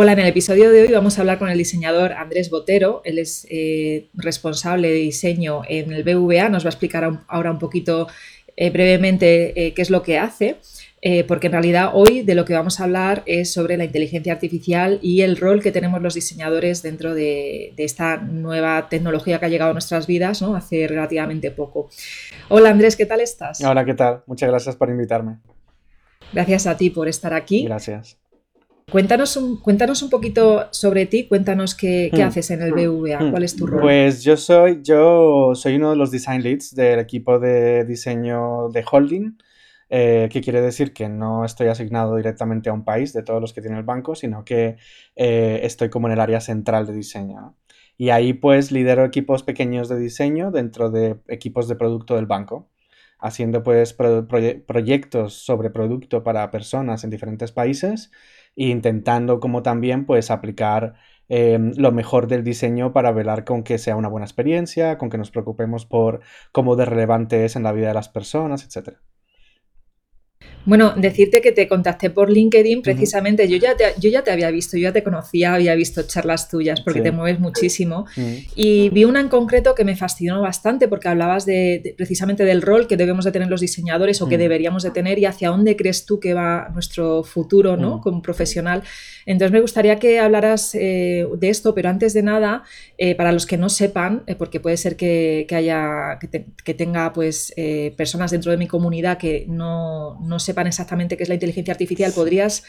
Hola, en el episodio de hoy vamos a hablar con el diseñador Andrés Botero. Él es eh, responsable de diseño en el BVA. Nos va a explicar ahora un poquito eh, brevemente eh, qué es lo que hace. porque en realidad hoy de lo que vamos a hablar es sobre la inteligencia artificial y el rol que tenemos los diseñadores dentro de, esta nueva tecnología que ha llegado a nuestras vidas ¿no? hace relativamente poco. Hola Andrés, ¿qué tal estás? Hola, ¿qué tal? Muchas gracias por invitarme. Gracias a ti por estar aquí. Gracias. Cuéntanos un, cuéntanos un poquito sobre ti, cuéntanos qué, hmm. haces en el BVA, hmm. cuál es tu rol. Pues yo soy, yo soy uno de los design leads del equipo de diseño de Holding, eh, que quiere decir que no estoy asignado directamente a un país de todos los que tiene el banco, sino que eh, estoy como en el área central de diseño. Y ahí pues lidero equipos pequeños de diseño dentro de equipos de producto del banco haciendo pues proyectos sobre producto para personas en diferentes países e intentando como también pues aplicar em, lo mejor del diseño para velar con que sea una buena experiencia, con que nos preocupemos por cómo de relevante es en la vida de las personas, etc. Bueno, decirte que te contacté por LinkedIn precisamente, yo, ya te, yo ya te había visto, yo ya te conocía, había visto charlas tuyas porque te mueves muchísimo. Y vi una en concreto que me fascinó bastante porque hablabas de, precisamente del rol que debemos de tener los diseñadores o que deberíamos de tener y hacia dónde crees tú que va nuestro futuro ¿no? como profesional. Entonces me gustaría que hablaras eh, de esto, pero antes de nada, eh, para los que no sepan, eh, porque puede ser que, haya, que, tenga pues personas dentro de mi comunidad que no, no sepan exactamente qué es la inteligencia artificial, ¿podrías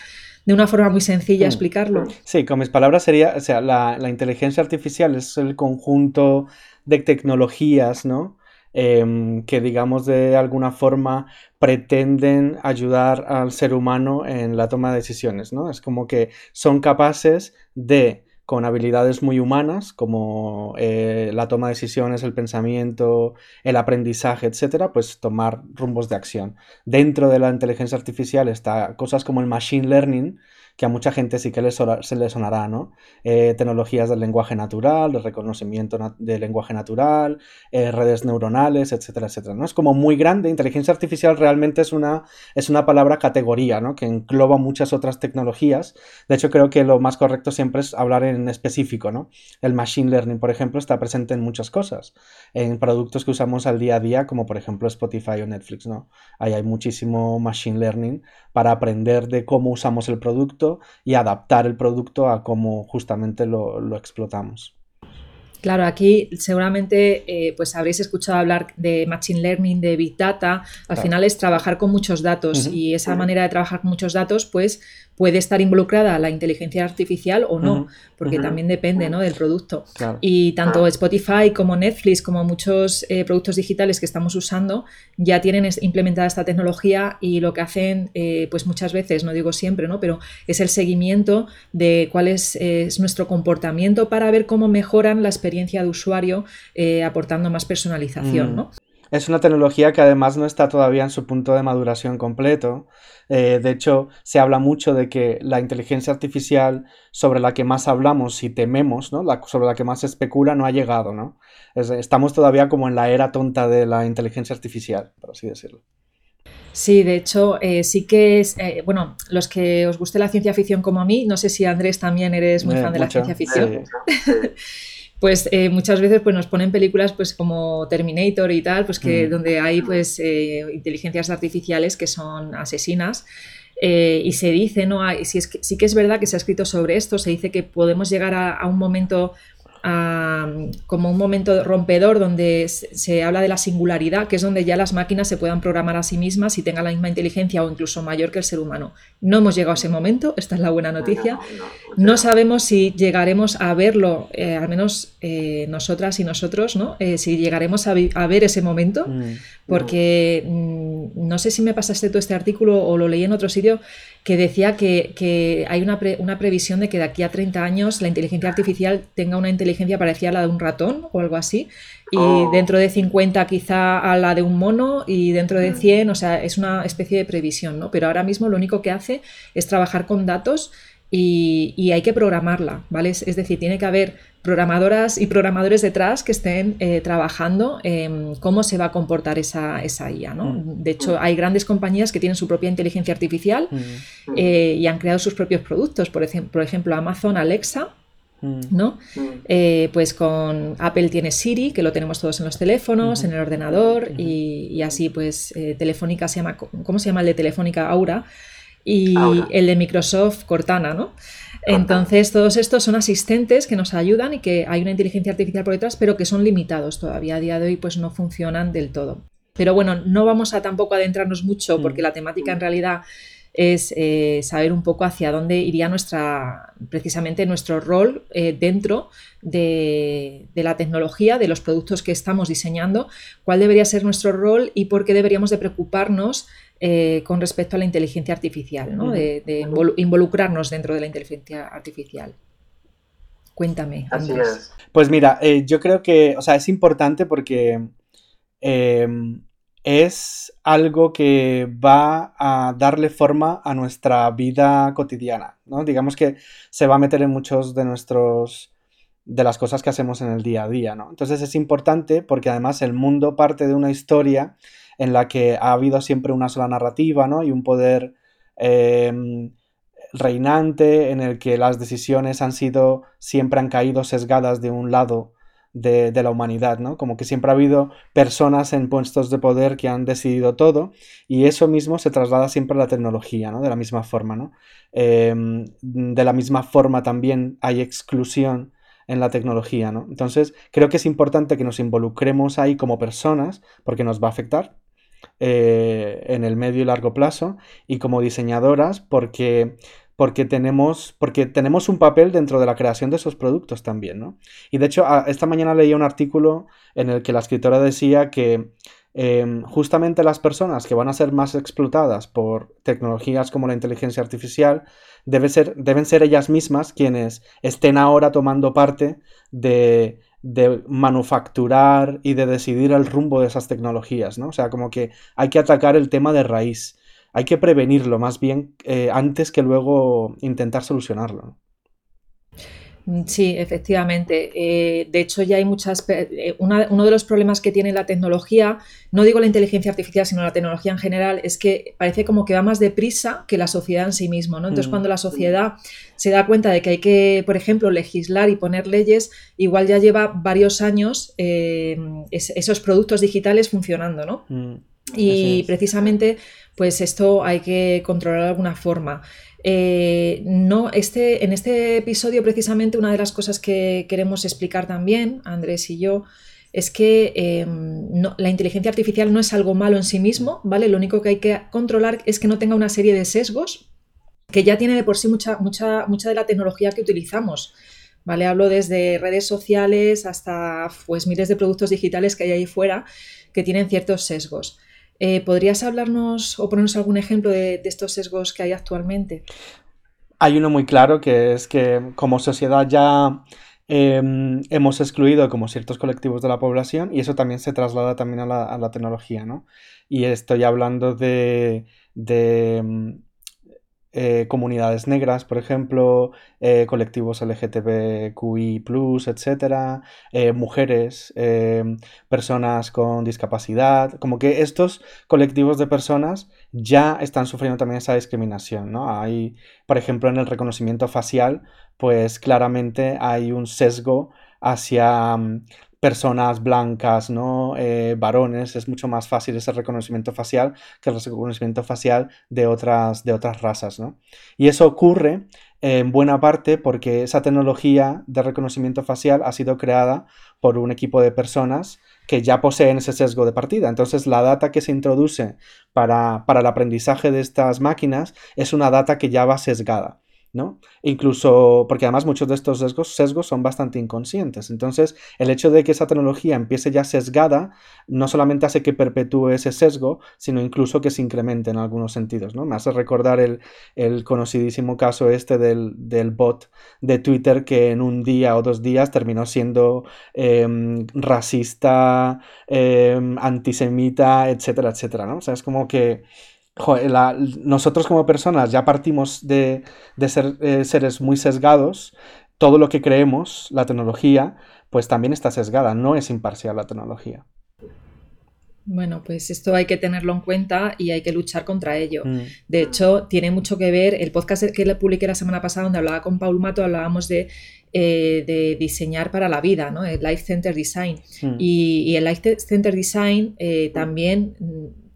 de una forma muy sencilla mm. explicarlo? Sí, con mis palabras sería, o sea, la, inteligencia artificial es el conjunto de tecnologías, ¿no? Em, que digamos de alguna forma pretenden ayudar al ser humano en la toma de decisiones, ¿no? Es como que son capaces de con habilidades muy humanas como eh, la toma de decisiones, el pensamiento, el aprendizaje, etcétera, pues tomar rumbos de acción. Dentro de la inteligencia artificial está cosas como el machine learning, que a mucha gente sí que se le sonará, ¿no? Eh, tecnologías del lenguaje natural, de reconocimiento del lenguaje natural, eh, redes neuronales, etcétera, etcétera, ¿no? Es como muy grande. Inteligencia artificial realmente es una, es una palabra categoría, ¿no? Que engloba muchas otras tecnologías. De hecho, creo que lo más correcto siempre es hablar en específico, ¿no? El machine learning, por ejemplo, está presente en muchas cosas, en productos que usamos al día a día, como por ejemplo Spotify o Netflix, ¿no? Ahí hay muchísimo machine learning para aprender de cómo usamos el producto, y adaptar el producto a cómo justamente lo, explotamos. Claro, aquí seguramente eh, pues habréis escuchado hablar de Machine Learning, de Big Data. Al final es trabajar con muchos datos y esa manera de trabajar con muchos datos pues puede estar involucrada la inteligencia artificial o no, porque también depende ¿no? del producto. Y tanto Spotify como Netflix, como muchos eh, productos digitales que estamos usando, ya tienen implementada esta tecnología y lo que hacen, eh, pues muchas veces, no digo siempre, ¿no? pero es el seguimiento de cuál es, nuestro comportamiento para ver cómo mejoran la experiencia de usuario eh, aportando más personalización. ¿no? Es una tecnología que además no está todavía en su punto de maduración completo. Eh, de hecho, se habla mucho de que la inteligencia artificial sobre la que más hablamos y tememos, ¿no? sobre la que más se especula, no ha llegado. ¿no? estamos todavía como en la era tonta de la inteligencia artificial, por así decirlo. Sí, de hecho, eh, sí que es, eh, bueno, los que os guste la ciencia ficción como a mí, no sé si Andrés también eres muy fan de la ciencia ficción. pues eh, muchas veces pues, nos ponen películas pues, como Terminator y tal, pues que mm. donde hay pues, eh, inteligencias artificiales que son asesinas. Eh, y se dice, ¿no? Si es sí que es verdad que se ha escrito sobre esto, se dice que podemos llegar a un momento como un momento rompedor donde se, habla de la singularidad, que es donde ya las máquinas se puedan programar a sí mismas y tengan la misma inteligencia o incluso mayor que el ser humano. No hemos llegado a ese momento, esta es la buena noticia. No sabemos si llegaremos a verlo, eh, al menos eh, nosotras y nosotros, ¿no? Eh, si llegaremos a, ver ese momento, mm. porque mm, no sé si me pasaste todo este artículo o lo leí en otro sitio, que decía que, hay una, una, previsión de que de aquí a 30 años la inteligencia artificial tenga una inteligencia parecida a la de un ratón o algo así, y oh. dentro de 50 quizá a la de un mono y dentro de 100, mm. o sea, es una especie de previsión, ¿no? Pero ahora mismo lo único que hace es trabajar con datos y, hay que programarla, ¿vale? Es, decir, tiene que haber programadoras y programadores detrás que estén eh, trabajando en cómo se va a comportar esa, esa IA, ¿no? Mm. De hecho, hay grandes compañías que tienen su propia inteligencia artificial mm. eh, y han creado sus propios productos. Por, ejemplo, por ejemplo, Amazon Alexa, mm. ¿no? Eh, pues con Apple tiene Siri, que lo tenemos todos en los teléfonos, en el ordenador, y, y, así, pues Telefónica se llama, ¿cómo se llama el de Telefónica? Aura y el de Microsoft Cortana, ¿no? Entonces, todos estos son asistentes que nos ayudan y que hay una inteligencia artificial por detrás, pero que son limitados todavía. A día de hoy, pues no funcionan del todo. Pero bueno, no vamos a tampoco adentrarnos mucho mm. porque la temática en realidad es eh, saber un poco hacia dónde iría nuestra, precisamente nuestro rol eh, dentro de, de, la tecnología, de los productos que estamos diseñando, cuál debería ser nuestro rol y por qué deberíamos de preocuparnos eh, con respecto a la inteligencia artificial, ¿no? de, involucrarnos dentro de la inteligencia artificial. Cuéntame. Así es. Pues mira, eh, yo creo que, o sea, es importante porque em, es algo que va a darle forma a nuestra vida cotidiana, ¿no? Digamos que se va a meter en muchos de nuestros de las cosas que hacemos en el día a día, ¿no? Entonces es importante porque además el mundo parte de una historia en la que ha habido siempre una sola narrativa, ¿no? Y un poder em, reinante en el que las decisiones han sido, siempre han caído sesgadas de un lado de, la humanidad, ¿no? Como que siempre ha habido personas en puestos de poder que han decidido todo y eso mismo se traslada siempre a la tecnología, ¿no? De la misma forma, ¿no? Em, de la misma forma también hay exclusión en la tecnología, ¿no? Entonces, creo que es importante que nos involucremos ahí como personas porque nos va a afectar, eh, en el medio y largo plazo y como diseñadoras porque, porque, tenemos, porque tenemos un papel dentro de la creación de esos productos también, ¿no? Y de hecho, esta mañana leía un artículo en el que la escritora decía que em, justamente las personas que van a ser más explotadas por tecnologías como la inteligencia artificial ser, deben ser ellas mismas quienes estén ahora tomando parte de de manufacturar y de decidir el rumbo de esas tecnologías, ¿no? O sea, como que hay que atacar el tema de raíz, hay que prevenirlo más bien eh, antes que luego intentar solucionarlo. Mm, sí, efectivamente. Eh, de hecho, ya hay muchas. Eh, uno de los problemas que tiene la tecnología, no digo la inteligencia artificial, sino la tecnología en general, es que parece como que va más deprisa que la sociedad en sí misma. ¿no? Entonces, mm. cuando la sociedad se da cuenta de que hay que, por ejemplo, legislar y poner leyes, igual ya lleva varios años eh, esos productos digitales funcionando, ¿no? Mm, y precisamente, pues esto hay que controlar de alguna forma. Eh, no, este, en este episodio, precisamente, una de las cosas que queremos explicar también, Andrés y yo, es que em, la inteligencia artificial no es algo malo en sí mismo, ¿vale? Lo único que hay que controlar es que no tenga una serie de sesgos que ya tiene de por sí mucha, mucha, mucha de la tecnología que utilizamos. ¿Vale? Hablo desde redes sociales hasta pues, miles de productos digitales que hay ahí fuera que tienen ciertos sesgos. Eh, ¿Podrías hablarnos o ponernos algún ejemplo de, estos sesgos que hay actualmente? Hay uno muy claro que es que como sociedad ya em, hemos excluido como ciertos colectivos de la población y eso también se traslada también a la, tecnología, ¿no? Y estoy hablando de em, eh, comunidades negras, por ejemplo, eh, colectivos LGTBQI, etcétera, eh, mujeres, personas con discapacidad, como que estos colectivos de personas ya están sufriendo también esa discriminación, ¿no? Hay, por ejemplo, en el reconocimiento facial, pues claramente hay un sesgo hacia mm, personas blancas, ¿no? Eh, varones, es mucho más fácil ese reconocimiento facial que el reconocimiento facial de otras, de otras razas, ¿no? Y eso ocurre en buena parte porque esa tecnología de reconocimiento facial ha sido creada por un equipo de personas que ya poseen ese sesgo de partida. Entonces, la data que se introduce para, para el aprendizaje de estas máquinas es una data que ya va sesgada. ¿No? Incluso, porque además muchos de estos sesgos, son bastante inconscientes. Entonces, el hecho de que esa tecnología empiece ya sesgada, no solamente hace que perpetúe ese sesgo, sino incluso que se incremente en algunos sentidos, ¿no? Me hace recordar el, conocidísimo caso este del, bot de Twitter que en un día o dos días terminó siendo em, racista, em, antisemita, etcétera, etcétera, ¿no? O sea, es como que nosotros como personas ya partimos de, ser eh, seres muy sesgados, todo lo que creemos, la tecnología, pues también está sesgada, no es imparcial la tecnología. Bueno, pues esto hay que tenerlo en cuenta y hay que luchar contra ello. Mm. De hecho, tiene mucho que ver, el podcast que le publiqué la semana pasada donde hablaba con Paul Mato, hablábamos de, eh, diseñar para la vida, ¿no? el Life Center Design. Mm. Y, el Life Center Design eh, también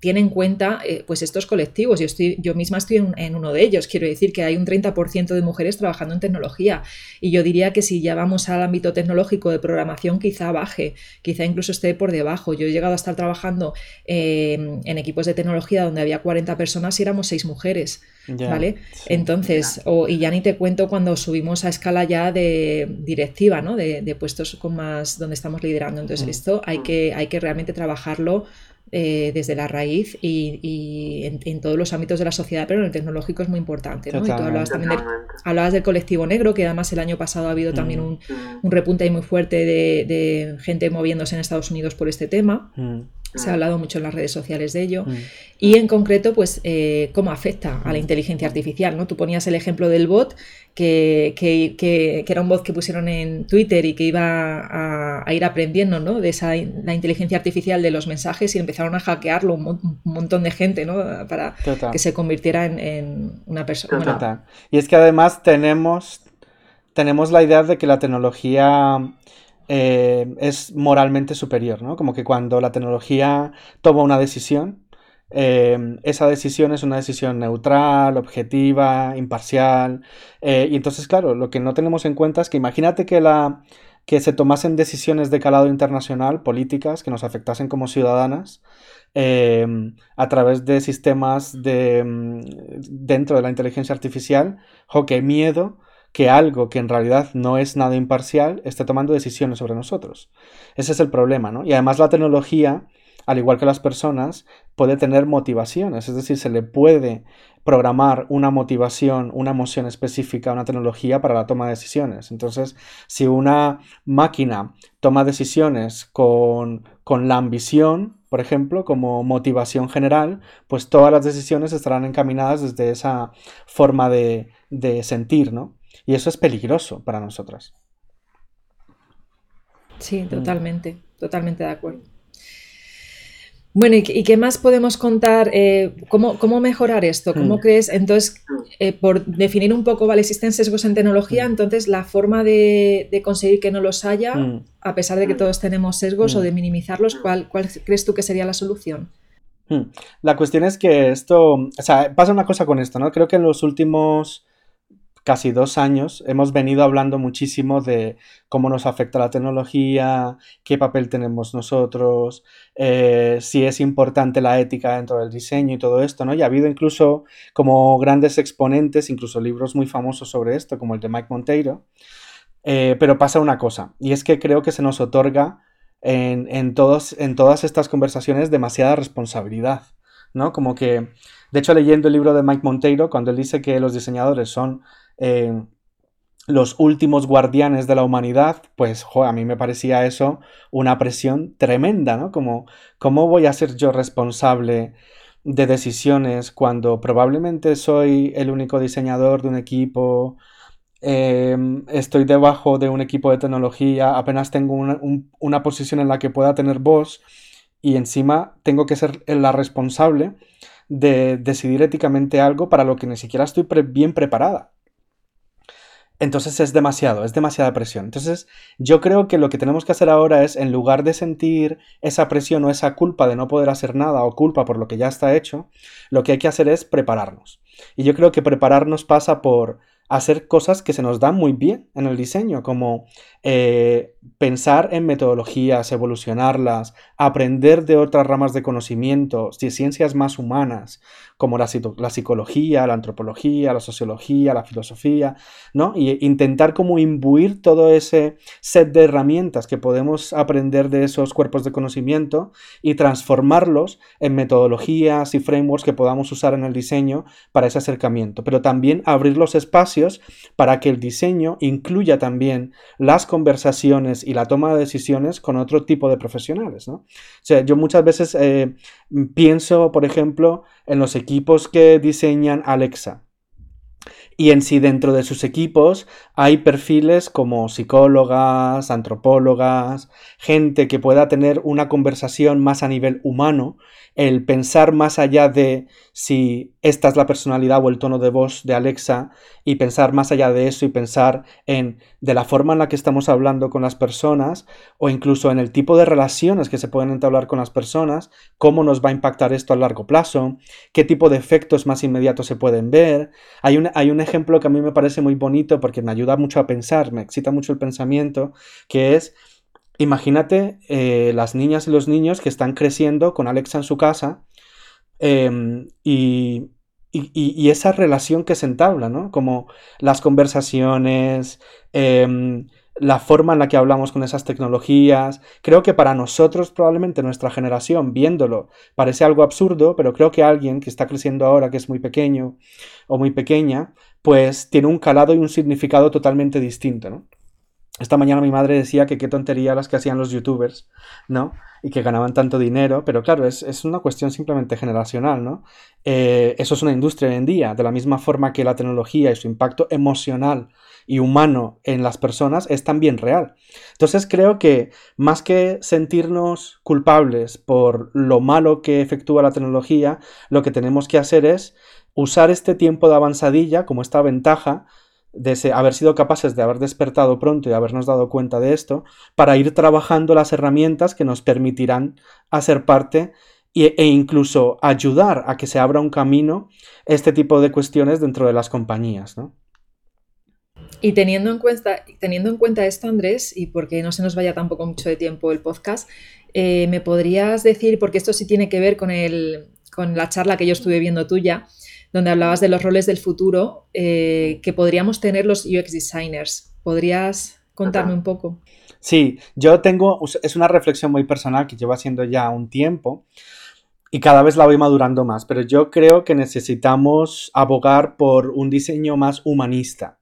tiene en cuenta eh, pues estos colectivos. Yo, estoy, yo misma estoy en, uno de ellos. Quiero decir que hay un 30% de mujeres trabajando en tecnología. Y yo diría que si ya vamos al ámbito tecnológico de programación, quizá baje, quizá incluso esté por debajo. Yo he llegado a estar trabajando eh, en equipos de tecnología donde había 40 personas y éramos 6 mujeres. ¿Vale? Entonces, y ya ni te cuento cuando subimos a escala ya de directiva, ¿no? De, puestos con más donde estamos liderando. Entonces, mm. esto hay que, hay que realmente trabajarlo eh, desde la raíz y, en, todos los ámbitos de la sociedad, pero en el tecnológico es muy importante. ¿no? Y tú hablabas también del, hablabas del colectivo negro, que además el año pasado ha habido también mm. un, repunte muy fuerte de, gente moviéndose en Estados Unidos por este tema. Mm. Se ha hablado mucho en las redes sociales de ello. Mm. Y en concreto, pues, eh, cómo afecta a la inteligencia artificial. ¿no? Tú ponías el ejemplo del bot, que, que, era un bot que pusieron en Twitter y que iba a, ir aprendiendo ¿no? de esa, la inteligencia artificial de los mensajes y empezaron a hackearlo un, montón de gente ¿no? para que se convirtiera en, una persona. Y es que además tenemos, tenemos la idea de que la tecnología eh, es moralmente superior, ¿no? Como que cuando la tecnología toma una decisión, eh, esa decisión es una decisión neutral, objetiva, imparcial. Eh, y entonces, claro, lo que no tenemos en cuenta es que imagínate que, la, que se tomasen decisiones de calado internacional, políticas, que nos afectasen como ciudadanas, a través de sistemas de, mm, dentro de la inteligencia artificial. ¡Jo, qué miedo! Que algo que en realidad no es nada imparcial esté tomando decisiones sobre nosotros. Ese es el problema, ¿no? Y además la tecnología, al igual que las personas, puede tener motivaciones, es decir, se le puede programar una motivación, una emoción específica una tecnología para la toma de decisiones. Entonces, si una máquina toma decisiones con, con la ambición, por ejemplo, como motivación general, pues todas las decisiones estarán encaminadas desde esa forma de, de sentir, ¿no? Y eso es peligroso para nosotras. Sí, totalmente, totalmente de acuerdo. Bueno, ¿y, qué más podemos contar? Eh, ¿cómo, mejorar esto? ¿Cómo mm. crees? Entonces, eh, por definir un poco, ¿vale? Existen sesgos en tecnología, mm. entonces la forma de, conseguir que no los haya, mm. a pesar de que todos tenemos sesgos o de minimizarlos, ¿cuál, ¿cuál, crees tú que sería la solución? La cuestión es que esto, o sea, pasa una cosa con esto, ¿no? Creo que en los últimos casi dos años hemos venido hablando muchísimo de cómo nos afecta la tecnología, qué papel tenemos nosotros, eh, si es importante la ética dentro del diseño y todo esto, ¿no? Y ha habido incluso como grandes exponentes, incluso libros muy famosos sobre esto, como el de Mike Monteiro. Eh, pero pasa una cosa, y es que creo que se nos otorga en, todas estas conversaciones demasiada responsabilidad, ¿no? Como que, de hecho, leyendo el libro de Mike Monteiro, cuando él dice que los diseñadores son eh, los últimos guardianes de la humanidad, pues a mí me parecía eso una presión tremenda, ¿no? Como, ¿cómo voy a ser yo responsable de decisiones cuando probablemente soy el único diseñador de un equipo, em, estoy debajo de un equipo de tecnología, apenas tengo una, una, posición en la que pueda tener voz y encima tengo que ser la responsable de decidir éticamente algo para lo que ni siquiera estoy bien preparada. Entonces es demasiado, es demasiada presión. Entonces yo creo que lo que tenemos que hacer ahora es, en lugar de sentir esa presión o esa culpa de no poder hacer nada o culpa por lo que ya está hecho, lo que hay que hacer es prepararnos. Y yo creo que prepararnos pasa por hacer cosas que se nos dan muy bien en el diseño, como eh, pensar en metodologías, evolucionarlas, aprender de otras ramas de conocimiento, de ciencias más humanas, como la, psicología, la antropología, la sociología, la filosofía, ¿no? Y intentar como imbuir todo ese set de herramientas que podemos aprender de esos cuerpos de conocimiento y transformarlos en metodologías y frameworks que podamos usar en el diseño para ese acercamiento, pero también abrir los espacios para que el diseño incluya también las conversaciones y la toma de decisiones con otro tipo de profesionales, ¿no? O sea, yo muchas veces eh, pienso, por ejemplo, en los equipos que diseñan Alexa. Y en sí dentro de sus equipos hay perfiles como psicólogas, antropólogas, gente que pueda tener una conversación más a nivel humano el pensar más allá de si esta es la personalidad o el tono de voz de Alexa y pensar más allá de eso y pensar en de la forma en la que estamos hablando con las personas o incluso en el tipo de relaciones que se pueden entablar con las personas, cómo nos va a impactar esto a largo plazo, qué tipo de efectos más inmediatos se pueden ver. Hay un, hay un ejemplo que a mí me parece muy bonito porque me ayuda mucho a pensar, me excita mucho el pensamiento, que es Imagínate eh, las niñas y los niños que están creciendo con Alexa en su casa em, y, esa relación que se entabla, ¿no? Como las conversaciones, em, la forma en la que hablamos con esas tecnologías. Creo que para nosotros, probablemente nuestra generación, viéndolo, parece algo absurdo, pero creo que alguien que está creciendo ahora, que es muy pequeño o muy pequeña, pues tiene un calado y un significado totalmente distinto, ¿no? Esta mañana mi madre decía que qué tontería las que hacían los youtubers, ¿no? Y que ganaban tanto dinero, pero claro, es, una cuestión simplemente generacional, ¿no? Eh, eso es una industria hoy en día, de la misma forma que la tecnología y su impacto emocional y humano en las personas es también real. Entonces creo que más que sentirnos culpables por lo malo que efectúa la tecnología, lo que tenemos que hacer es usar este tiempo de avanzadilla como esta ventaja de haber sido capaces de haber despertado pronto y habernos dado cuenta de esto, para ir trabajando las herramientas que nos permitirán hacer parte e, incluso ayudar a que se abra un camino este tipo de cuestiones dentro de las compañías. Y teniendo en, cuenta, teniendo en cuenta esto, Andrés, y porque no se nos vaya tampoco mucho de tiempo el podcast, eh, ¿me podrías decir, porque esto sí tiene que ver con, el, con la charla que yo estuve viendo tuya, donde hablabas de los roles del futuro eh, que podríamos tener los UX designers. ¿Podrías contarme un poco? Sí, yo tengo, es una reflexión muy personal que llevo haciendo ya un tiempo y cada vez la voy madurando más, pero yo creo que necesitamos abogar por un diseño más humanista.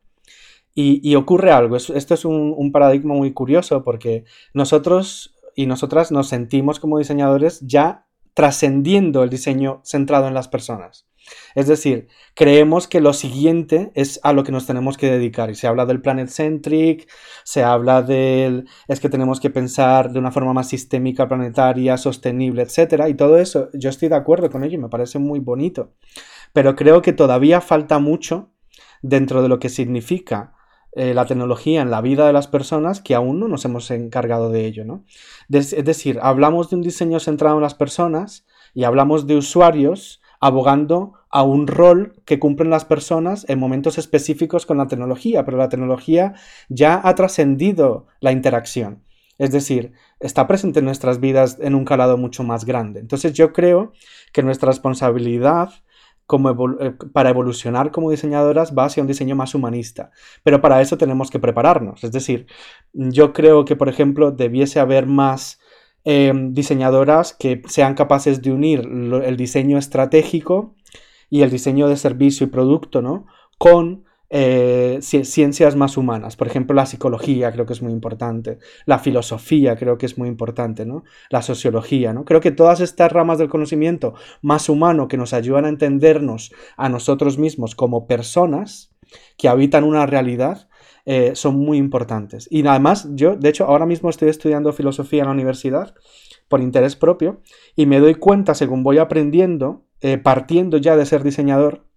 Y, ocurre algo, esto es un, un paradigma muy curioso porque nosotros y nosotras nos sentimos como diseñadores ya trascendiendo el diseño centrado en las personas. Es decir, creemos que lo siguiente es a lo que nos tenemos que dedicar. Y se habla del planet centric, se habla del es que tenemos que pensar de una forma más sistémica, planetaria, sostenible, etc. Y todo eso, yo estoy de acuerdo con ello y me parece muy bonito. Pero creo que todavía falta mucho dentro de lo que significa eh, la tecnología en la vida de las personas que aún no nos hemos encargado de ello, ¿no? Es decir, hablamos de un diseño centrado en las personas y hablamos de usuarios abogando a un rol que cumplen las personas en momentos específicos con la tecnología, pero la tecnología ya ha trascendido la interacción. Es decir, está presente en nuestras vidas en un calado mucho más grande. Entonces yo creo que nuestra responsabilidad como eh, para evolucionar como diseñadoras va hacia un diseño más humanista. Pero para eso tenemos que prepararnos. Es decir, yo creo que, por ejemplo, debiese haber más em, diseñadoras que sean capaces de unir el diseño estratégico y el diseño de servicio y producto, ¿no? Con eh, ciencias más humanas. Por ejemplo, la psicología creo que es muy importante, la filosofía creo que es muy importante, ¿no? La sociología, ¿no? Creo que todas estas ramas del conocimiento más humano que nos ayudan a entendernos a nosotros mismos como personas que habitan una realidad, eh, son muy importantes. Y además, yo, de hecho, ahora mismo estoy estudiando filosofía en la universidad por interés propio y me doy cuenta, según voy aprendiendo, eh, partiendo ya de ser diseñador,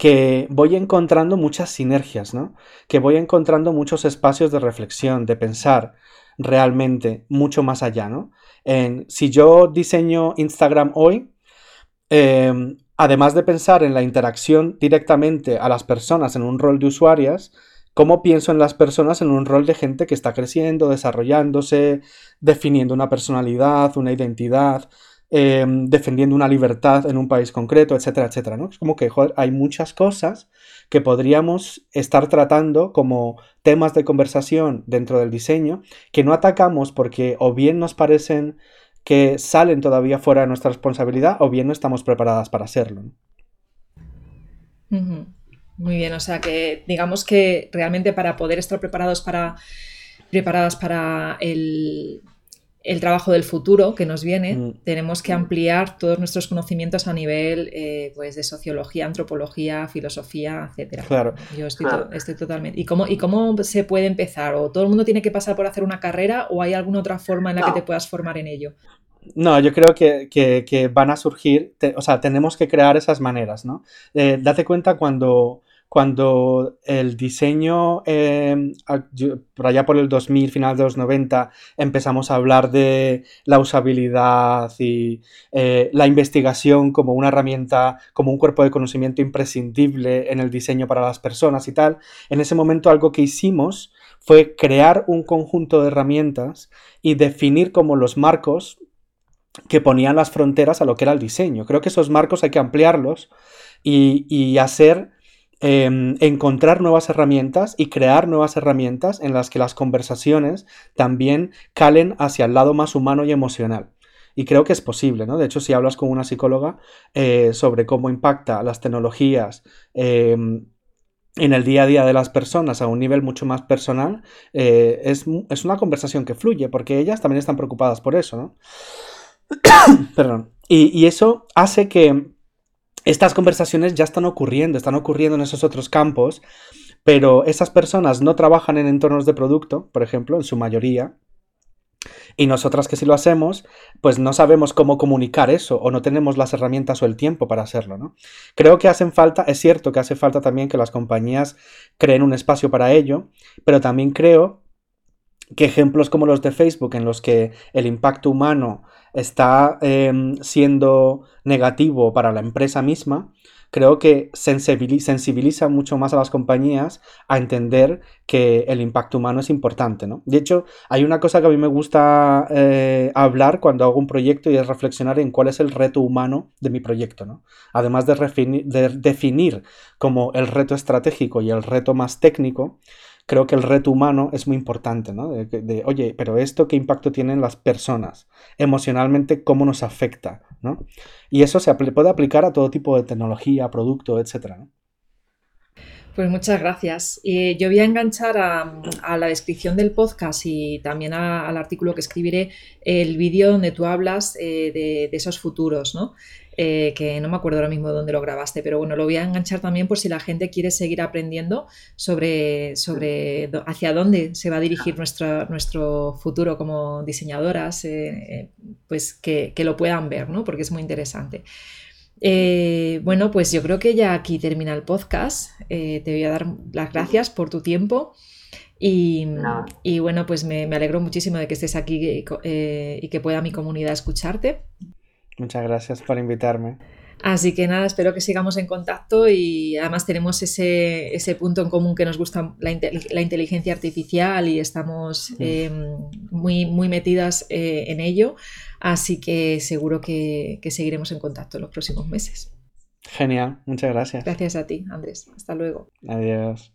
que voy encontrando muchas sinergias, ¿no? Que voy encontrando muchos espacios de reflexión, de pensar realmente mucho más allá, ¿no? En, si yo diseño Instagram hoy, em, además de pensar en la interacción directamente a las personas en un rol de usuarias, cómo pienso en las personas en un rol de gente que está creciendo, desarrollándose, definiendo una personalidad, una identidad, em, defendiendo una libertad en un país concreto, etcétera, etcétera, ¿no? Es como que hay muchas cosas que podríamos estar tratando como temas de conversación dentro del diseño que no atacamos porque o bien nos parecen que salen todavía fuera de nuestra responsabilidad o bien no estamos preparadas para hacerlo. Muy bien, o sea que digamos que realmente para poder estar preparados para preparadas para el, trabajo del futuro que nos viene, mm. tenemos que ampliar todos nuestros conocimientos a nivel eh, pues de sociología, antropología, filosofía, etcétera. Claro. Yo estoy, totalmente. ¿Y cómo, ¿Y cómo se puede empezar? ¿O todo el mundo tiene que pasar por hacer una carrera o hay alguna otra forma en la que te puedas formar en ello? No, yo creo que, van a surgir, o sea, tenemos que crear esas maneras, ¿no? Eh, date cuenta cuando cuando el diseño, eh, por allá por el 2000, final de los 90, empezamos a hablar de la usabilidad y eh, la investigación como una herramienta, como un cuerpo de conocimiento imprescindible en el diseño para las personas y tal, en ese momento algo que hicimos fue crear un conjunto de herramientas y definir como los marcos que ponían las fronteras a lo que era el diseño. Creo que esos marcos hay que ampliarlos y, y hacer Em, encontrar nuevas herramientas y crear nuevas herramientas en las que las conversaciones también calen hacia el lado más humano y emocional. Y creo que es posible, ¿no? De hecho, si hablas con una psicóloga eh, sobre cómo impacta las tecnologías em, en el día a día de las personas a un nivel mucho más personal, eh, es, es, una conversación que fluye, porque ellas también están preocupadas por eso, ¿no? Perdón. y eso hace que estas conversaciones ya están ocurriendo, están ocurriendo en esos otros campos, pero esas personas no trabajan en entornos de producto, por ejemplo, en su mayoría, y nosotras que sí lo hacemos, pues no sabemos cómo comunicar eso o no tenemos las herramientas o el tiempo para hacerlo, ¿no? Creo que hacen falta, es cierto que hace falta también que las compañías creen un espacio para ello, pero también creo que ejemplos como los de Facebook en los que el impacto humano está em, siendo negativo para la empresa misma, creo que sensibiliza, mucho más a las compañías a entender que el impacto humano es importante. ¿no? De hecho, hay una cosa que a mí me gusta eh, hablar cuando hago un proyecto y es reflexionar en cuál es el reto humano de mi proyecto. ¿no? Además de, de definir como el reto estratégico y el reto más técnico, creo que el reto humano es muy importante, ¿no? De, oye, pero esto qué impacto tiene en las personas, emocionalmente, cómo nos afecta, ¿no? Y eso se puede aplicar a todo tipo de tecnología, producto, etcétera, ¿no? Pues muchas gracias. Y yo voy a enganchar a, la descripción del podcast y también al artículo que escribiré el vídeo donde tú hablas eh, de, esos futuros, ¿no? Eh, que no me acuerdo ahora mismo de dónde lo grabaste, pero bueno, lo voy a enganchar también por si la gente quiere seguir aprendiendo sobre, sobre hacia dónde se va a dirigir nuestro, nuestro futuro como diseñadoras, eh, eh, pues que, lo puedan ver, ¿no? Porque es muy interesante. bueno, pues yo creo que ya aquí termina el podcast. te voy a dar las gracias por tu tiempo. Y, bueno, pues me, me, alegro muchísimo de que estés aquí y que pueda mi comunidad escucharte. Muchas gracias por invitarme. Así que nada, espero que sigamos en contacto y además tenemos ese, punto en común que nos gusta la, inteligencia artificial y estamos em, muy, muy metidas eh, en ello. Así que seguro que, que seguiremos en contacto en los próximos meses. Genial, muchas gracias. Gracias a ti, Andrés. Hasta luego. Adiós.